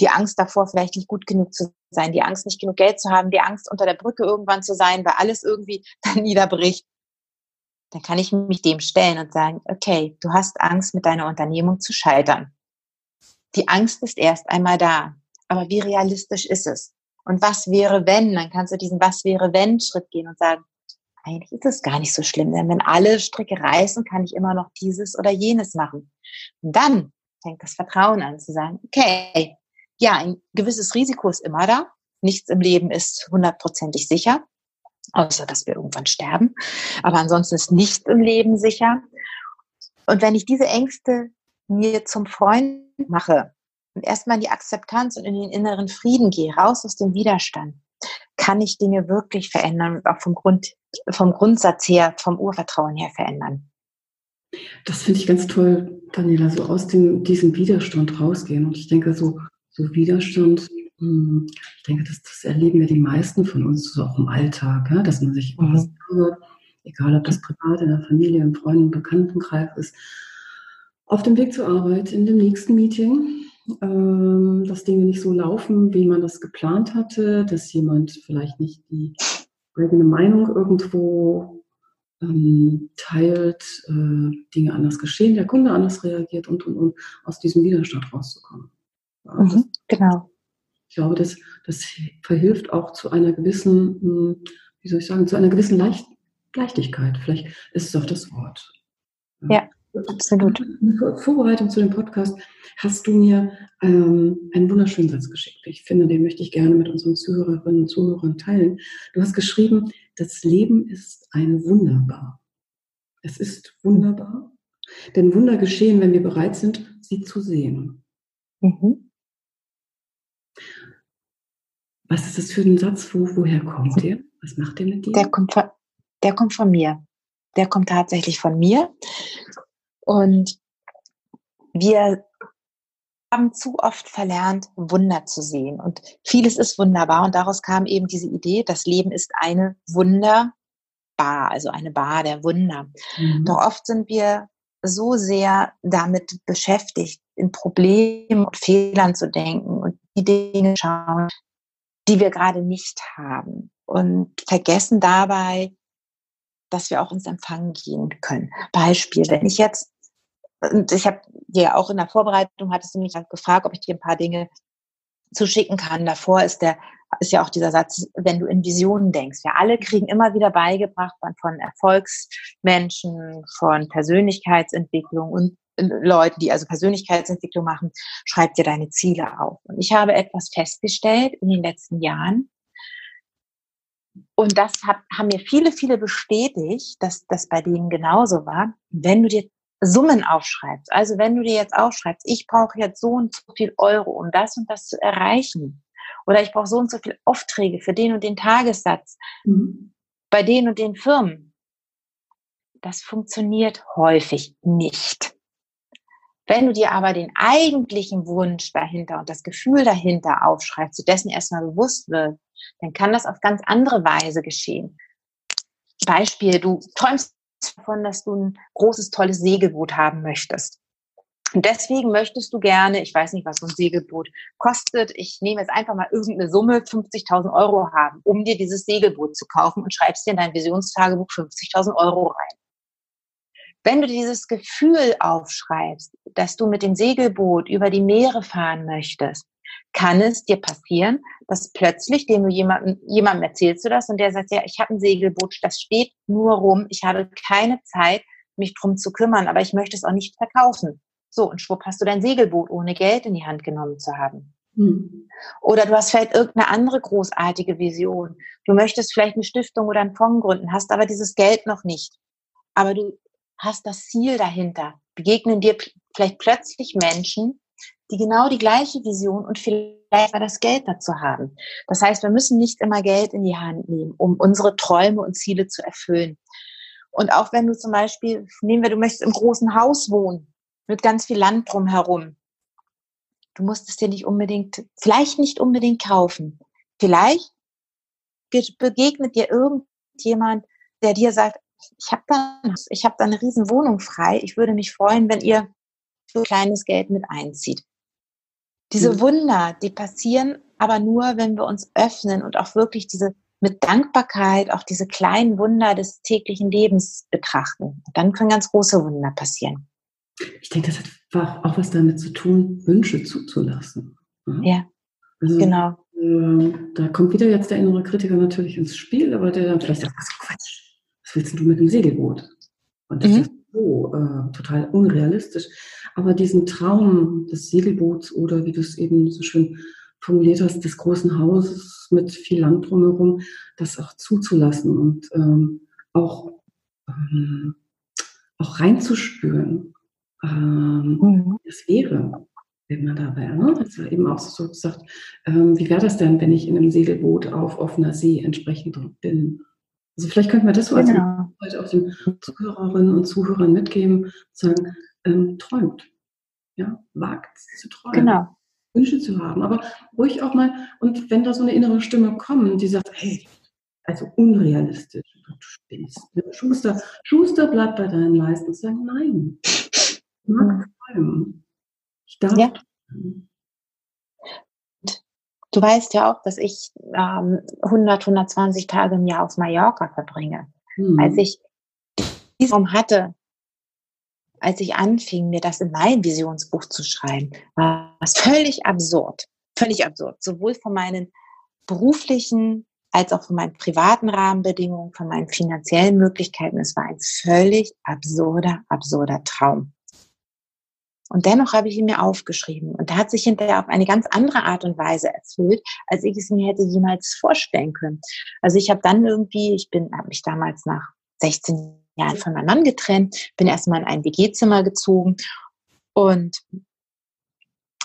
die Angst davor, vielleicht nicht gut genug zu sein, die Angst, nicht genug Geld zu haben, die Angst, unter der Brücke irgendwann zu sein, weil alles irgendwie [LAUGHS] dann niederbricht, dann kann ich mich dem stellen und sagen, okay, du hast Angst, mit deiner Unternehmung zu scheitern. Die Angst ist erst einmal da. Aber wie realistisch ist es? Und was wäre, wenn? Dann kannst du diesen Was wäre, wenn Schritt gehen und sagen, eigentlich ist es gar nicht so schlimm, denn wenn alle Stricke reißen, kann ich immer noch dieses oder jenes machen. Und dann fängt das Vertrauen an zu sagen, okay, ja, ein gewisses Risiko ist immer da. Nichts im Leben ist hundertprozentig sicher, außer dass wir irgendwann sterben. Aber ansonsten ist nichts im Leben sicher. Und wenn ich diese Ängste mir zum Freund mache und erstmal in die Akzeptanz und in den inneren Frieden gehe, raus aus dem Widerstand, kann ich Dinge wirklich verändern und auch vom Grund, vom Grundsatz her, vom Urvertrauen her verändern. Das finde ich ganz toll, Daniela, so aus dem, diesem Widerstand rausgehen. Und ich denke, so, so Widerstand, hm, ich denke, das, das erleben wir die meisten von uns so auch im Alltag, ja, dass man sich mhm. hört, egal ob das privat in der Familie, im Freunden, Bekanntenkreis ist, auf dem Weg zur Arbeit, in dem nächsten Meeting, ähm, dass Dinge nicht so laufen, wie man das geplant hatte, dass jemand vielleicht nicht die eigene Meinung irgendwo ähm, teilt, äh, Dinge anders geschehen, der Kunde anders reagiert und, und, und aus diesem Widerstand rauszukommen. Ja, mhm, genau. Ich glaube, das, das verhilft auch zu einer gewissen, hm, wie soll ich sagen, zu einer gewissen Leicht, Leichtigkeit. Vielleicht ist es auch das Wort. Ja. Absolut. In Vorbereitung zu dem Podcast hast du mir ähm, einen wunderschönen Satz geschickt. Ich finde, den möchte ich gerne mit unseren Zuhörerinnen und Zuhörern teilen. Du hast geschrieben, das Leben ist ein Wunderbar. Es ist wunderbar, denn Wunder geschehen, wenn wir bereit sind, sie zu sehen. Mhm. Was ist das für ein Satz? Wo, woher kommt der? Was macht der mit dir? Der kommt, von, der kommt von mir. Der kommt tatsächlich von mir. Und wir haben zu oft verlernt, Wunder zu sehen. Und vieles ist wunderbar. Und daraus kam eben diese Idee, das Leben ist eine Wunderbar, also eine Bar der Wunder. Mhm. Doch oft sind wir so sehr damit beschäftigt, in Problemen und Fehlern zu denken und die Dinge schauen, die wir gerade nicht haben. Und vergessen dabei, dass wir auch ins Empfangen gehen können. Beispiel, wenn ich jetzt und ich habe dir auch in der Vorbereitung hattest du mich gefragt, ob ich dir ein paar Dinge zuschicken kann. Davor ist der ist ja auch dieser Satz, wenn du in Visionen denkst. Wir alle kriegen immer wieder beigebracht von Erfolgsmenschen, von Persönlichkeitsentwicklung und äh, Leuten, die also Persönlichkeitsentwicklung machen, schreib dir deine Ziele auf. Und ich habe etwas festgestellt in den letzten Jahren. Und das hat, haben mir viele, viele bestätigt, dass das bei denen genauso war. Wenn du dir Summen aufschreibst. Also wenn du dir jetzt aufschreibst, ich brauche jetzt so und so viel Euro, um das und das zu erreichen. Oder ich brauche so und so viel Aufträge für den und den Tagessatz mhm. bei den und den Firmen. Das funktioniert häufig nicht. Wenn du dir aber den eigentlichen Wunsch dahinter und das Gefühl dahinter aufschreibst, zu dessen erstmal bewusst wird, dann kann das auf ganz andere Weise geschehen. Beispiel, du träumst davon, dass du ein großes, tolles Segelboot haben möchtest. Und deswegen möchtest du gerne, ich weiß nicht, was so ein Segelboot kostet, ich nehme jetzt einfach mal irgendeine Summe, 50.000 Euro haben, um dir dieses Segelboot zu kaufen und schreibst dir in dein Visionstagebuch 50.000 Euro rein. Wenn du dieses Gefühl aufschreibst, dass du mit dem Segelboot über die Meere fahren möchtest, kann es dir passieren, dass plötzlich, dem du jemandem, jemandem erzählst du das und der sagt, ja, ich habe ein Segelboot, das steht nur rum, ich habe keine Zeit, mich drum zu kümmern, aber ich möchte es auch nicht verkaufen. So, und schwupp hast du dein Segelboot ohne Geld in die Hand genommen zu haben. Hm. Oder du hast vielleicht irgendeine andere großartige Vision. Du möchtest vielleicht eine Stiftung oder einen Fonds gründen, hast aber dieses Geld noch nicht. Aber du hast das Ziel dahinter. Begegnen dir vielleicht plötzlich Menschen, die genau die gleiche Vision und vielleicht das Geld dazu haben. Das heißt, wir müssen nicht immer Geld in die Hand nehmen, um unsere Träume und Ziele zu erfüllen. Und auch wenn du zum Beispiel, nehmen wir, du möchtest im großen Haus wohnen, mit ganz viel Land drumherum. Du musst es dir nicht unbedingt, vielleicht nicht unbedingt kaufen. Vielleicht begegnet dir irgendjemand, der dir sagt, ich habe da, ich da eine riesen Wohnung frei. Ich würde mich freuen, wenn ihr für kleines Geld mit einzieht. Diese mhm. Wunder, die passieren aber nur, wenn wir uns öffnen und auch wirklich diese mit Dankbarkeit auch diese kleinen Wunder des täglichen Lebens betrachten. Dann können ganz große Wunder passieren. Ich denke, das hat auch was damit zu tun, Wünsche zuzulassen. Ja, also, genau. Äh, da kommt wieder jetzt der innere Kritiker natürlich ins Spiel, aber der dann vielleicht sagt, was Quatsch, was willst du mit dem Segelboot? Und das mhm. ist so äh, total unrealistisch. Aber diesen Traum des Segelboots oder wie du es eben so schön formuliert hast, des großen Hauses mit viel Land drumherum, das auch zuzulassen und ähm, auch, ähm, auch reinzuspüren, ähm, mhm. das wäre, wenn man da wäre. Ne? Das war eben auch so gesagt, ähm, wie wäre das denn, wenn ich in einem Segelboot auf offener See entsprechend bin? Also vielleicht könnten wir das so genau. als auch den Zuhörerinnen und Zuhörern mitgeben, sagen, ähm, träumt. Ja, wagt zu träumen. Genau. Wünsche zu haben, aber ruhig auch mal, und wenn da so eine innere Stimme kommt, die sagt, hey, also unrealistisch, du spinnst. Schuster, Schuster bleibt bei deinen Leisten und sagen, nein, ich mag träumen. Ich darf ja. Du weißt ja auch, dass ich ähm, 100, 120 Tage im Jahr auf Mallorca verbringe. Hm. Als ich diesen hatte, als ich anfing, mir das in mein Visionsbuch zu schreiben, war es völlig absurd. Völlig absurd. Sowohl von meinen beruflichen als auch von meinen privaten Rahmenbedingungen, von meinen finanziellen Möglichkeiten. Es war ein völlig absurder, absurder Traum. Und dennoch habe ich ihn mir aufgeschrieben. Und da hat sich hinterher auf eine ganz andere Art und Weise erfüllt, als ich es mir hätte jemals vorstellen können. Also ich habe dann irgendwie, ich bin, habe mich damals nach 16 Jahren von meinem Mann getrennt, bin erstmal in ein WG-Zimmer gezogen und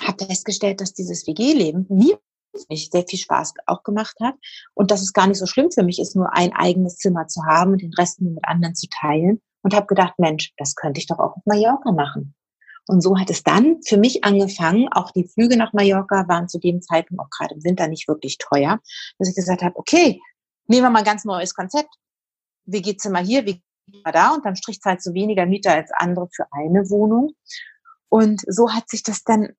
habe festgestellt, dass dieses WG-Leben mir sehr viel Spaß auch gemacht hat und dass es gar nicht so schlimm für mich ist, nur ein eigenes Zimmer zu haben und den Rest mit anderen zu teilen und habe gedacht, Mensch, das könnte ich doch auch auf Mallorca machen. Und so hat es dann für mich angefangen, auch die Flüge nach Mallorca waren zu dem Zeitpunkt auch gerade im Winter nicht wirklich teuer, dass ich gesagt habe, okay, nehmen wir mal ein ganz neues Konzept. WG-Zimmer hier, da, unterm Strich zahlst du weniger Miete als andere für eine Wohnung. Und so hat sich das dann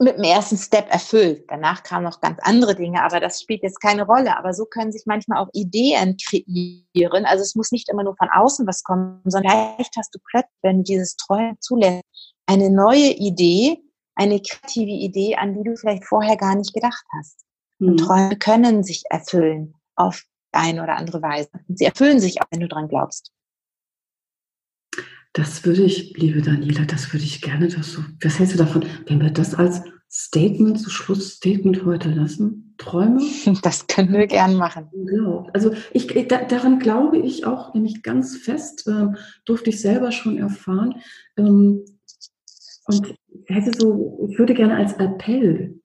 mit dem ersten Step erfüllt. Danach kamen noch ganz andere Dinge, aber das spielt jetzt keine Rolle. Aber so können sich manchmal auch Ideen kreieren. Also es muss nicht immer nur von außen was kommen, sondern vielleicht hast du plötzlich, wenn du dieses Träumen zulässt, eine neue Idee, eine kreative Idee, an die du vielleicht vorher gar nicht gedacht hast. Und mhm. Träume können sich erfüllen auf eine oder andere Weise. Und sie erfüllen sich auch, wenn du dran glaubst. Das würde ich, liebe Daniela, das würde ich gerne, dass du, was hältst du davon, wenn wir das als Statement, so Schlussstatement heute lassen? Träume? [LAUGHS] Das können wir gern machen. Genau. Also ich, da, daran glaube ich auch nämlich ganz fest, äh, durfte ich selber schon erfahren. Ähm, und hätte so, ich würde gerne als Appell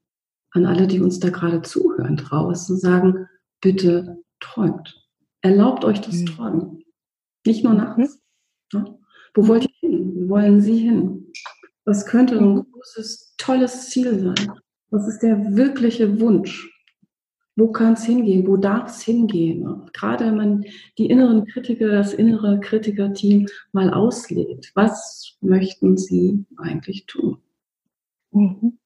an alle, die uns da gerade zuhören draußen, sagen, bitte träumt. Erlaubt euch das mhm. Träumen. Nicht nur nachts. Ja? Wo wollt ihr hin? Wo wollen Sie hin? Was könnte ein mhm. großes, tolles Ziel sein? Was ist der wirkliche Wunsch? Wo kann es hingehen? Wo darf es hingehen? Gerade wenn man die inneren Kritiker, das innere Kritikerteam mal auslegt. Was möchten Sie eigentlich tun? Mhm.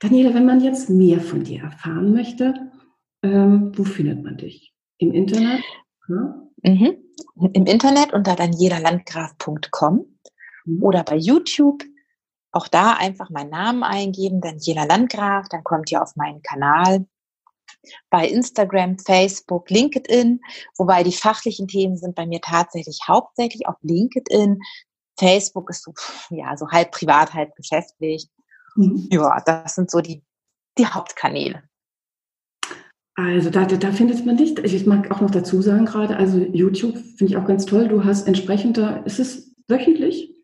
Daniela, wenn man jetzt mehr von dir erfahren möchte, ähm, wo findet man dich? Im Internet? Ja? Mhm. Im Internet unter danielalandgraf.com mhm. oder bei YouTube. Auch da einfach meinen Namen eingeben, Daniela Landgraf, dann kommt ihr auf meinen Kanal. Bei Instagram, Facebook, LinkedIn, wobei die fachlichen Themen sind bei mir tatsächlich hauptsächlich auf LinkedIn. Facebook ist so, ja, so halb privat, halb geschäftlich. Mhm. Ja, das sind so die, die Hauptkanäle. Also da, da findet man dich. Ich mag auch noch dazu sagen gerade, also YouTube finde ich auch ganz toll. Du hast entsprechend da, ist es wöchentlich?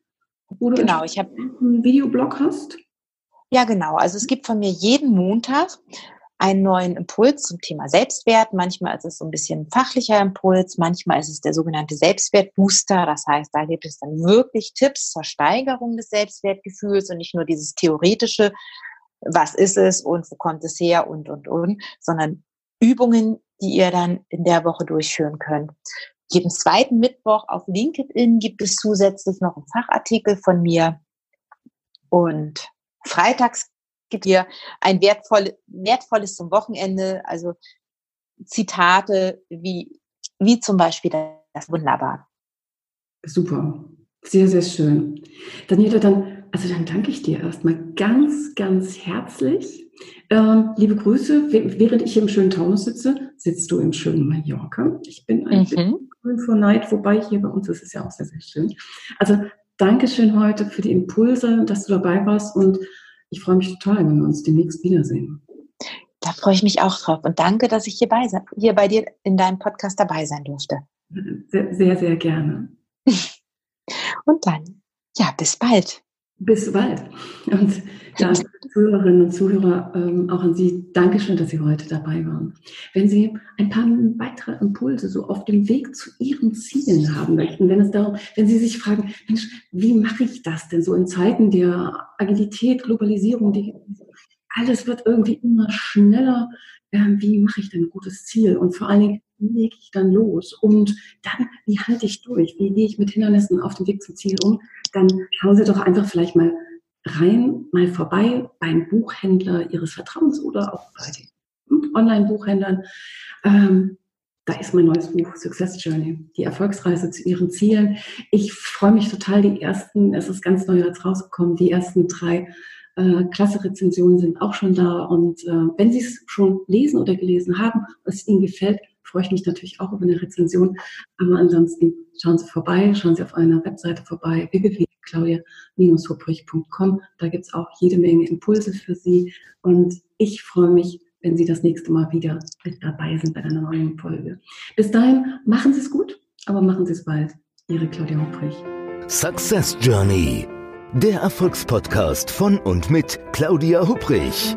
Wo du genau, ich habe einen Videoblog hast? Ja, genau. Also es gibt von mir jeden Montag einen neuen Impuls zum Thema Selbstwert. Manchmal ist es so ein bisschen fachlicher Impuls, manchmal ist es der sogenannte Selbstwertbooster. Das heißt, da gibt es dann wirklich Tipps zur Steigerung des Selbstwertgefühls und nicht nur dieses theoretische, was ist es und wo kommt es her und, und, und, sondern Übungen, die ihr dann in der Woche durchführen könnt. Jeden zweiten Mittwoch auf LinkedIn gibt es zusätzlich noch einen Fachartikel von mir. Und freitags gibt ihr ein wertvoll, wertvolles zum Wochenende, also Zitate wie, wie zum Beispiel das Wunderbar. Super. Sehr, sehr schön. Daniela, dann, also dann danke ich dir erstmal ganz, ganz herzlich. Ähm, liebe Grüße. Während ich hier im schönen Taunus sitze, sitzt du im schönen Mallorca. Ich bin eigentlich mhm. grün vor Neid, wobei hier bei uns ist es ja auch sehr, sehr schön. Also Dankeschön heute für die Impulse, dass du dabei warst und ich freue mich total, wenn wir uns demnächst wiedersehen. Da freue ich mich auch drauf und danke, dass ich hier bei, hier bei dir in deinem Podcast dabei sein durfte. Sehr, sehr, sehr gerne. [LAUGHS] Und dann, ja, bis bald. Bis bald. Und ja, Zuhörerinnen und Zuhörer, ähm, auch an Sie, Dankeschön, dass Sie heute dabei waren. Wenn Sie ein paar weitere Impulse so auf dem Weg zu Ihren Zielen haben möchten, wenn es darum, wenn Sie sich fragen, Mensch, wie mache ich das denn so in Zeiten der Agilität, Globalisierung, die, alles wird irgendwie immer schneller. Ähm, wie mache ich denn ein gutes Ziel? Und vor allen Dingen, wie lege ich dann los? Und dann, wie halte ich durch? Wie gehe ich mit Hindernissen auf dem Weg zum Ziel um? Dann schauen Sie doch einfach vielleicht mal rein, mal vorbei beim Buchhändler Ihres Vertrauens oder auch bei den Online-Buchhändlern. Ähm, da ist mein neues Buch Success Journey, die Erfolgsreise zu Ihren Zielen. Ich freue mich total, die ersten, es ist ganz neu jetzt rausgekommen, die ersten drei äh, klasse Rezensionen sind auch schon da. Und äh, wenn Sie es schon lesen oder gelesen haben es Ihnen gefällt, freue ich mich natürlich auch über eine Rezension. Aber ansonsten schauen Sie vorbei, schauen Sie auf einer Webseite vorbei, www.claudia-hubrich.com. Da gibt es auch jede Menge Impulse für Sie. Und ich freue mich, wenn Sie das nächste Mal wieder mit dabei sind bei einer neuen Folge. Bis dahin, machen Sie es gut, aber machen Sie es bald. Ihre Claudia Hubrich. Success Journey. Der Erfolgspodcast von und mit Claudia Hubrich.